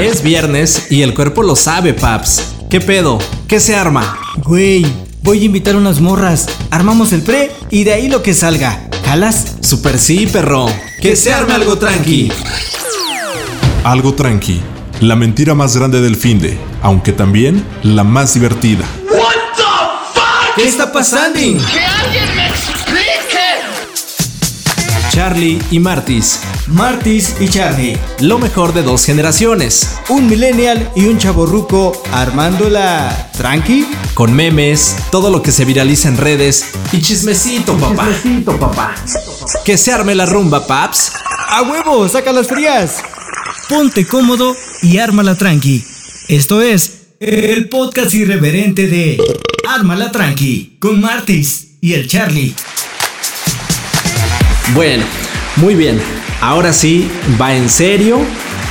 Es viernes y el cuerpo lo sabe, paps. ¿Qué pedo? ¿Qué se arma? Güey, voy a invitar unas morras. Armamos el pre y de ahí lo que salga. ¿Jalas? Super sí, perro. Que se arme algo tranqui. Algo tranqui. La mentira más grande del finde, aunque también la más divertida. ¿Qué está pasando? ¡Que alguien me explique! Charlie y Martis. Martis y Charlie. Lo mejor de dos generaciones. Un millennial y un chaborruco armando la tranqui. Con memes, todo lo que se viraliza en redes y chismecito, papá. papá. Que se arme la rumba, paps. ¡A huevo! ¡Saca las frías! Ponte cómodo y ármala tranqui. Esto es el podcast irreverente de Ármala tranqui con Martis y el Charlie. Bueno, muy bien. Ahora sí, va en serio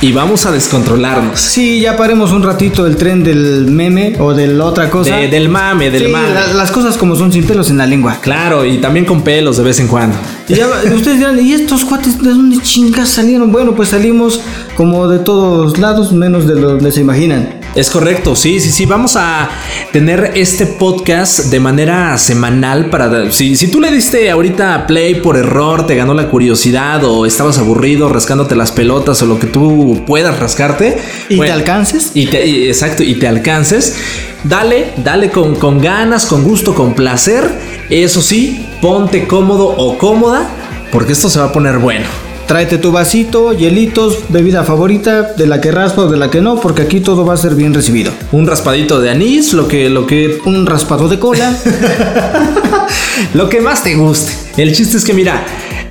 y vamos a descontrolarnos. Sí, ya paremos un ratito del tren del meme o de la otra cosa. De- del mame, del Sí, mame. la- las cosas como son sin pelos en la lengua. Claro, y también con pelos de vez en cuando. Y ya, ustedes dirán, ¿y estos cuates de dónde chingas salieron? Bueno, pues salimos como de todos lados, menos de donde se imaginan. Es correcto, sí, sí, sí. Vamos a tener este podcast de manera semanal para... Si, si tú le diste ahorita play por error, te ganó la curiosidad o estabas aburrido rascándote las pelotas o lo que tú puedas rascarte. ¿Y bueno, te alcances? Y te, y- exacto, y te alcances. Dale, dale con, con ganas, con gusto, con placer. Eso sí, ponte cómodo o cómoda porque esto se va a poner bueno. Tráete tu vasito, hielitos, bebida favorita, de la que raspa o de la que no, porque aquí todo va a ser bien recibido. Un raspadito de anís, lo que, lo que Un raspado de cola. Lo que más te guste. El chiste es que, mira,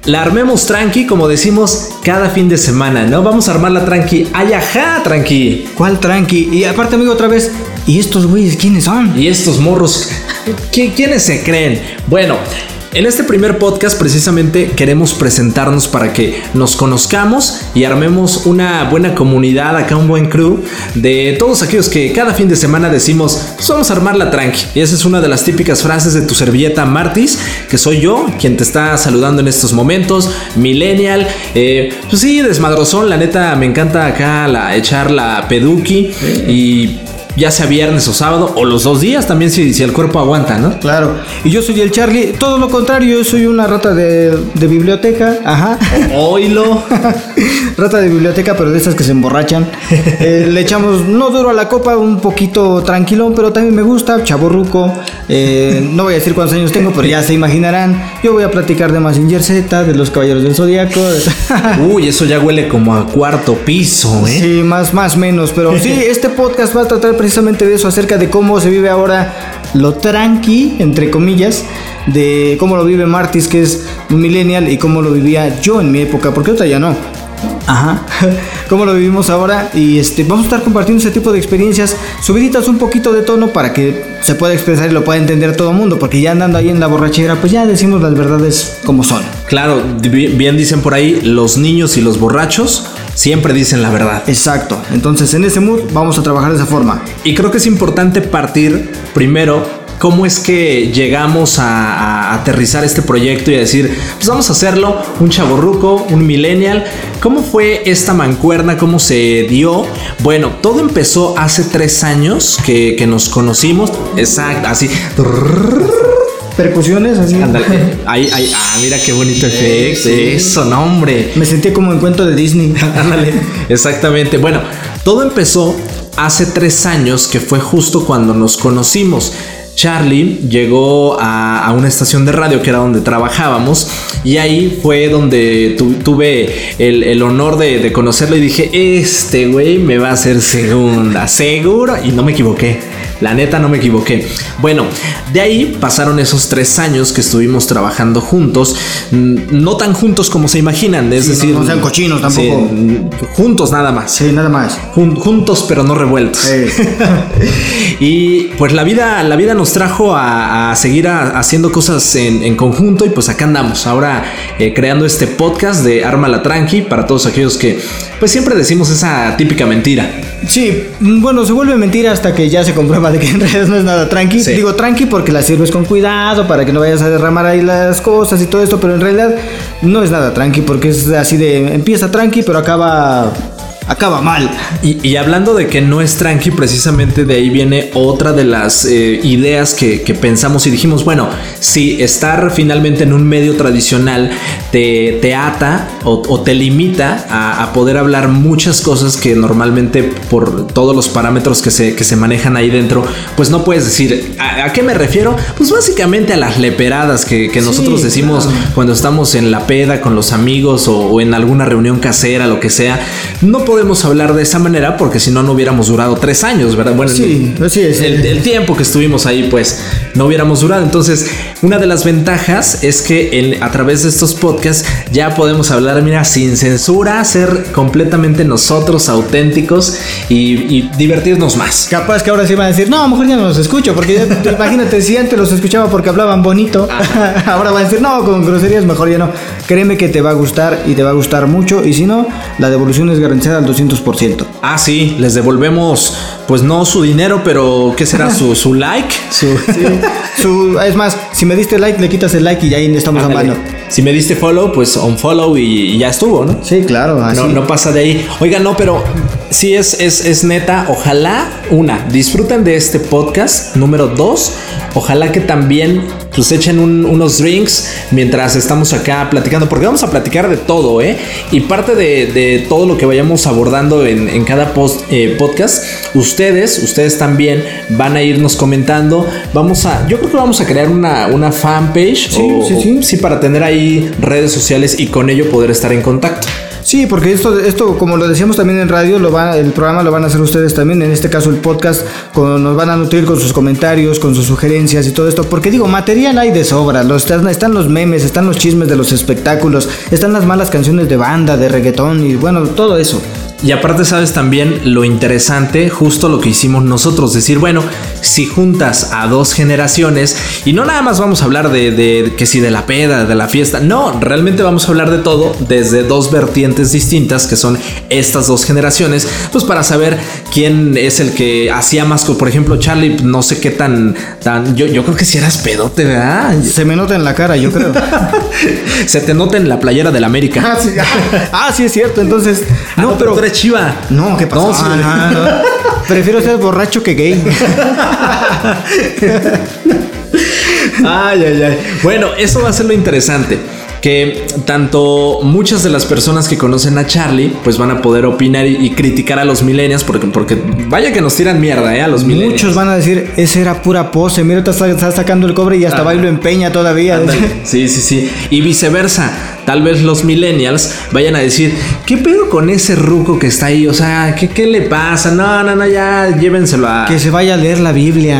la armemos tranqui, como decimos cada fin de semana, ¿no? Vamos a armarla tranqui. ¡Ay, ajá, tranqui! ¿Cuál tranqui? Y aparte, amigo, otra vez, ¿y estos güeyes quiénes son? Y estos morros, ¿qui- ¿quiénes se creen? Bueno. En este primer podcast precisamente queremos presentarnos para que nos conozcamos y armemos una buena comunidad, acá un buen crew de todos aquellos que cada fin de semana decimos, vamos a armarla tranqui. Y esa es una de las típicas frases de tu servilleta Martis, que soy yo quien te está saludando en estos momentos, millennial, eh, pues sí, desmadrozón, la neta me encanta acá la, echar la peduki y ya sea viernes o sábado o los dos días también si, si el cuerpo aguanta, ¿no? Claro. Y yo soy el Charlie. Todo lo contrario, yo soy una rata de, de biblioteca. Ajá. Oilo. Rata de biblioteca, pero de esas que se emborrachan. Eh, le echamos no duro a la copa, un poquito tranquilón, pero también me gusta, chaborruco. Eh, no voy a decir cuántos años tengo, pero ya se imaginarán. Yo voy a platicar de Mazinger Z, de los Caballeros del Zodíaco. Uy, eso ya huele como a cuarto piso, ¿eh? Sí, más, más menos, pero sí, este podcast va a tratar precisamente de eso, acerca de cómo se vive ahora lo tranqui, entre comillas, de cómo lo vive Martis, que es un millennial, y cómo lo vivía yo en mi época, porque otra ya no. Ajá. Cómo lo vivimos ahora y este vamos a estar compartiendo ese tipo de experiencias subiditas un poquito de tono para que se pueda expresar y lo pueda entender todo el mundo, porque ya andando ahí en la borrachera, pues ya decimos las verdades como son. Claro, bi- bien dicen por ahí, los niños y los borrachos siempre dicen la verdad. Exacto. Entonces, en ese mood vamos a trabajar de esa forma. Y creo que es importante partir primero cómo es que llegamos a, a aterrizar este proyecto y a decir, pues vamos a hacerlo, un chaborruco, un millennial. ¿Cómo fue esta mancuerna? ¿Cómo se dio? Bueno, todo empezó hace tres años que, que nos conocimos. Exacto, así. Percusiones, así. Ándale. Ahí, ahí, ah, mira qué bonito efecto. Eso, no, hombre. Me sentí como en cuento de Disney. Ándale, exactamente. Bueno, todo empezó hace tres años, que fue justo cuando nos conocimos. Charlie llegó a, una estación de radio que era donde trabajábamos y ahí fue donde tu- tuve el, honor de, de conocerlo y dije, este güey me va a hacer segunda, seguro, y no me equivoqué. La neta no me equivoqué. Bueno, de ahí pasaron esos tres años que estuvimos trabajando juntos, mm, no tan juntos como se imaginan, es Sí, decir, no sean cochinos tampoco. Sí, juntos nada más. Sí, nada más. Jun- juntos pero no revueltos. Y pues la vida, la vida nos trajo a, a seguir a- haciendo cosas en, en conjunto y pues acá andamos ahora eh, creando este podcast de Arma la Tranqui para todos aquellos que pues siempre decimos esa típica mentira. Sí, mm, bueno, se vuelve mentira hasta que ya se comprueba de que en realidad no es nada tranqui. Sí. Digo tranqui porque la sirves con cuidado para que no vayas a derramar ahí las cosas y todo esto, pero en realidad no es nada tranqui porque es así de empieza tranqui pero acaba acaba mal. Y, y hablando de que no es tranqui, precisamente de ahí viene otra de las eh, ideas que, que pensamos y dijimos, bueno, si estar finalmente en un medio tradicional te, te ata o, o te limita a, a poder hablar muchas cosas que normalmente por todos los parámetros que se, que se manejan ahí dentro, pues no puedes decir, ¿a, a qué me refiero? Pues básicamente a las leperadas que, que nosotros decimos cuando estamos en la peda con los amigos o, o en alguna reunión casera, lo que sea. No podemos hablar de esa manera porque si no, no hubiéramos durado tres años, ¿verdad? Bueno, Sí, así es. el, el tiempo que estuvimos ahí, pues no hubiéramos durado. Entonces, una de las ventajas es que a través de estos podcasts ya podemos hablar, mira, sin censura, ser completamente nosotros, auténticos y, y divertirnos más. Capaz que ahora sí van a decir, no, a lo mejor ya no los escucho, porque ya- imagínate, si antes los escuchaba porque hablaban bonito, ahora van a decir, no, con groserías mejor ya no. Créeme que te va a gustar y te va a gustar mucho, y si no, la devolución es garantizada al 200%. Ah, sí, les devolvemos, pues no su dinero, pero ¿qué será su, su like? Su, su- es más, si me diste like, le quitas el like y ya ahí estamos a mano. Si me diste follow, pues unfollow y, y ya estuvo, ¿no? Sí, claro, así. No, no pasa de ahí. Oiga, no, pero sí es, es, es neta. Ojalá, una, disfruten de este podcast. Número dos, ojalá que también pues echen un- unos drinks mientras estamos acá platicando, porque vamos a platicar de todo, ¿eh? Y parte de, de todo lo que vayamos abordando en, en cada post, eh, podcast, ustedes, ustedes también van a irnos comentando. Vamos a, yo creo que vamos a crear una, una fanpage. Sí, o- sí, sí. Sí, para tener ahí redes sociales y con ello poder estar en contacto. Sí, porque esto, esto, como lo decíamos también en radio, lo el programa lo van a hacer ustedes también, en este caso el podcast, con- nos van a nutrir con sus comentarios, con sus sugerencias y todo esto, porque digo, material hay de sobra, los, están, están los memes, están los chismes de los espectáculos, están las malas canciones de banda, de reggaetón y bueno, todo eso. Y aparte sabes también lo interesante, justo lo que hicimos nosotros, decir, bueno, si juntas a dos generaciones, y no nada más vamos a hablar de, de que si de la peda, de la fiesta, no, realmente vamos a hablar de todo desde dos vertientes distintas, que son estas dos generaciones, pues para saber quién es el que hacía más, por ejemplo, Charlie, no sé qué tan, tan, yo, yo creo que si eras pedote, ¿verdad? Se me nota en la cara, yo creo. Se te nota en la playera del América. ah, sí, ah, sí es cierto, entonces... Ah, no, pero chiva. No, ¿qué pasó? No, sí. Ah, no, no. Prefiero ser borracho que gay. Ay, ay, ay. Bueno, eso va a ser lo interesante. Que tanto muchas de las personas que conocen a Charlie, pues van a poder opinar y, y criticar a los millennials, porque, porque vaya que nos tiran mierda, ¿eh? A los millennials. Muchos van a decir, ese era pura pose, mira, está, está sacando el cobre y hasta Ah. bailo empeña todavía. Ándale. Sí, sí, sí. Y viceversa. Tal vez los millennials vayan a decir, ¿qué pedo con ese ruco que está ahí? O sea, ¿qué, qué le pasa? No, no, no, ya llévenselo a... Que se vaya a leer la Biblia.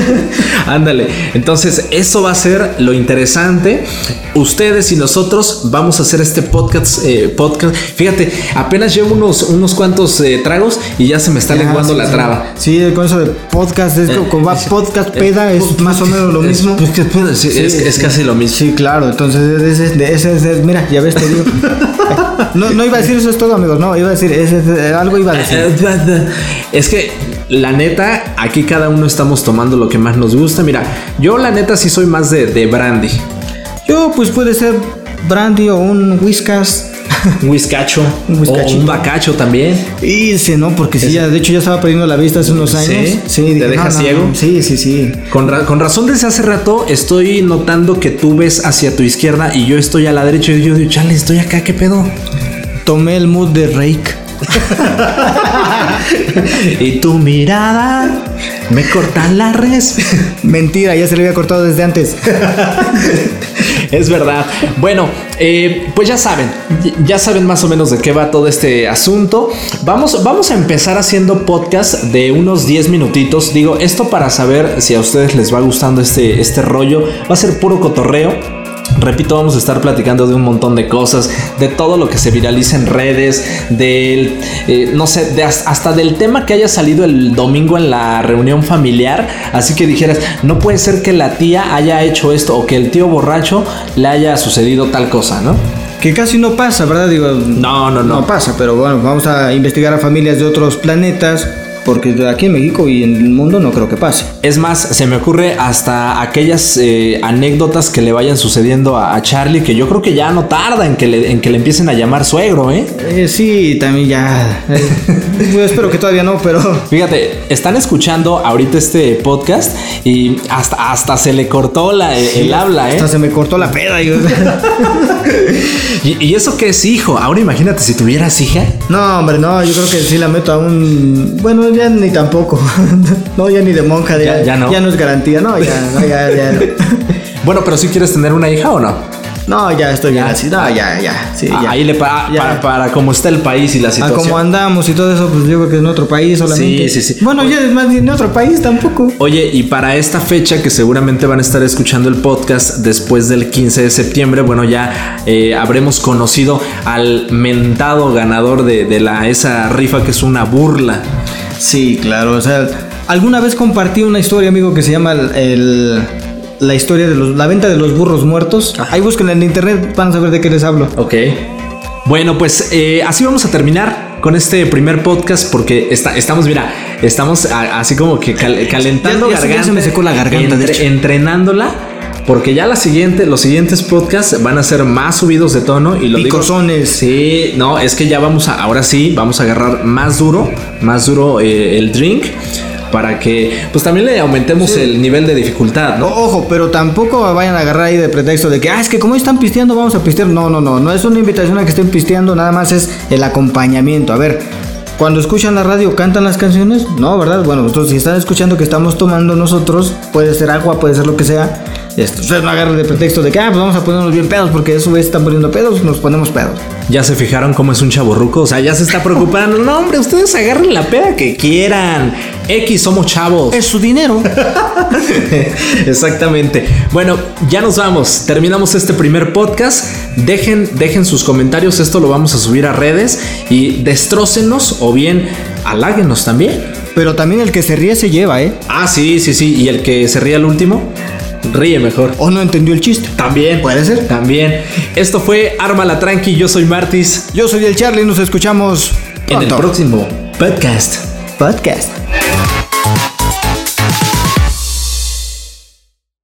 Ándale. Entonces, eso va a ser lo interesante. Ustedes y nosotros vamos a hacer este podcast. eh, podcast. Fíjate, apenas llevo unos, unos cuantos eh, tragos y ya se me está lenguando sí, la sí. traba. Sí, con eso de podcast, es Eh, como va es- podcast eh, peda, es más o menos lo Es- mismo. Sí, es, es casi lo mismo. Sí, claro, entonces ese, es- es- mira, ya ves, te digo. No, no iba a decir eso es todo, amigos, no, iba a decir, es- algo iba a decir. Es que la neta, aquí cada uno estamos tomando lo que más nos gusta. Mira, yo la neta sí soy más de, de brandy. Yo, pues puede ser brandy o un whiskas. Un whiskacho. Un o whiskachito. un bacacho también. Y sí, no, porque sí, ya, de hecho ya estaba perdiendo la vista hace unos ¿Sí? años. ¿Te dije, deja no, ciego? no. Sí, sí, sí. Con, ra- con razón desde hace rato estoy notando que tú ves hacia tu izquierda y yo estoy a la derecha y yo digo, chale, estoy acá, ¿qué pedo? Tomé el mood de Rake. y tu mirada me corta la res. Mentira, ya se le había cortado desde antes. es verdad. Bueno, eh, pues ya saben, ya saben más o menos de qué va todo este asunto. Vamos, vamos a empezar haciendo podcast de unos 10 minutitos. Digo, esto para saber si a ustedes les va gustando este, este rollo. Va a ser puro cotorreo. Repito, vamos a estar platicando de un montón de cosas, de todo lo que se viraliza en redes, del, eh, no sé, de hasta del tema que haya salido el domingo en la reunión familiar. Así que dijeras, no puede ser que la tía haya hecho esto o que el tío borracho le haya sucedido tal cosa, ¿no? Que casi no pasa, ¿verdad? Digo, No, no, no. no pasa, pero bueno, vamos a investigar a familias de otros planetas porque aquí en México y en el mundo no creo que pase. Es más, se me ocurre hasta aquellas eh, anécdotas que le vayan sucediendo a, a Charlie, que yo creo que ya no tarda en que le, en que le empiecen a llamar suegro, ¿eh? Eh, sí, también ya. eh, yo espero que todavía no, pero. Fíjate, están escuchando ahorita este podcast y hasta, hasta se le cortó la, el, el habla, ¿eh? Hasta se me cortó la peda. yo- Y, y eso que es hijo. Ahora imagínate si tuvieras hija. No, hombre, no, yo creo que sí la meto a un. Bueno, ya ni tampoco. No, ya ni de monja. Ya- ya no. Ya no es garantía, no, ya, no, ya, ya. No, Bueno, pero si quieres tener una hija o no. No, ya estoy bien así. No, ya, ya. Sí, ya. Ahí le para, Ya. para, para cómo está el país y la A situación. como andamos y todo eso, pues yo creo que en otro país solamente. Sí, sí, sí. Bueno, ya es más bien en otro país tampoco. Oye, y para esta fecha que seguramente van a estar escuchando el podcast después del 15 de septiembre, bueno, ya eh, habremos conocido al mentado ganador de, de la, esa rifa que es una burla. Sí, claro. O sea, alguna vez compartí una historia, amigo, que se llama el, el- la historia de los, la venta de los burros muertos. Ahí busquen en internet, van a saber de qué les hablo. Ok. Bueno, pues eh, así vamos a terminar con este primer podcast porque está, estamos, mira, estamos a- así como que cal- calentando Ya- ya garganta. se me secó la garganta, de hecho. Entrenándola. Porque ya la siguiente, los siguientes podcasts van a ser más subidos de tono y lo digo- Picosones. Sí, no, es que ya vamos a, ahora sí, vamos a agarrar más duro, más duro eh, el drink para que pues también le aumentemos el nivel de dificultad, ¿no? ojo, pero tampoco vayan a agarrar ahí de pretexto de que, ah, es que como están pisteando, vamos a pistear. No, no, no, no es una invitación a que estén pisteando, nada más es el acompañamiento. A ver, cuando escuchan la radio, ¿cantan las canciones? No, ¿verdad? Bueno, entonces si están escuchando que estamos tomando nosotros, puede ser agua, puede ser lo que sea. Esto, ustedes no agarren de pretexto de que, ah, pues vamos a ponernos bien pedos, porque eso vez están poniendo pedos, nos ponemos pedos. Ya se fijaron cómo es un chaborruco, o sea, ya se está preocupando. No, hombre, ustedes agarren la peda que quieran. X, somos chavos. Es su dinero. Exactamente. Bueno, ya nos vamos. Terminamos este primer podcast. Dejen, dejen sus comentarios. Esto lo vamos a subir a redes y destrócenos o bien haláguenos también. Pero también el que se ríe se lleva, ¿eh? Ah, sí, sí, sí. Y el que se ríe al último, ríe mejor. O no entendió el chiste. También. Puede ser. También. Esto fue Arma la Tranqui. Yo soy Martis. Yo soy el Charlie, nos escuchamos En el próximo podcast. podcast.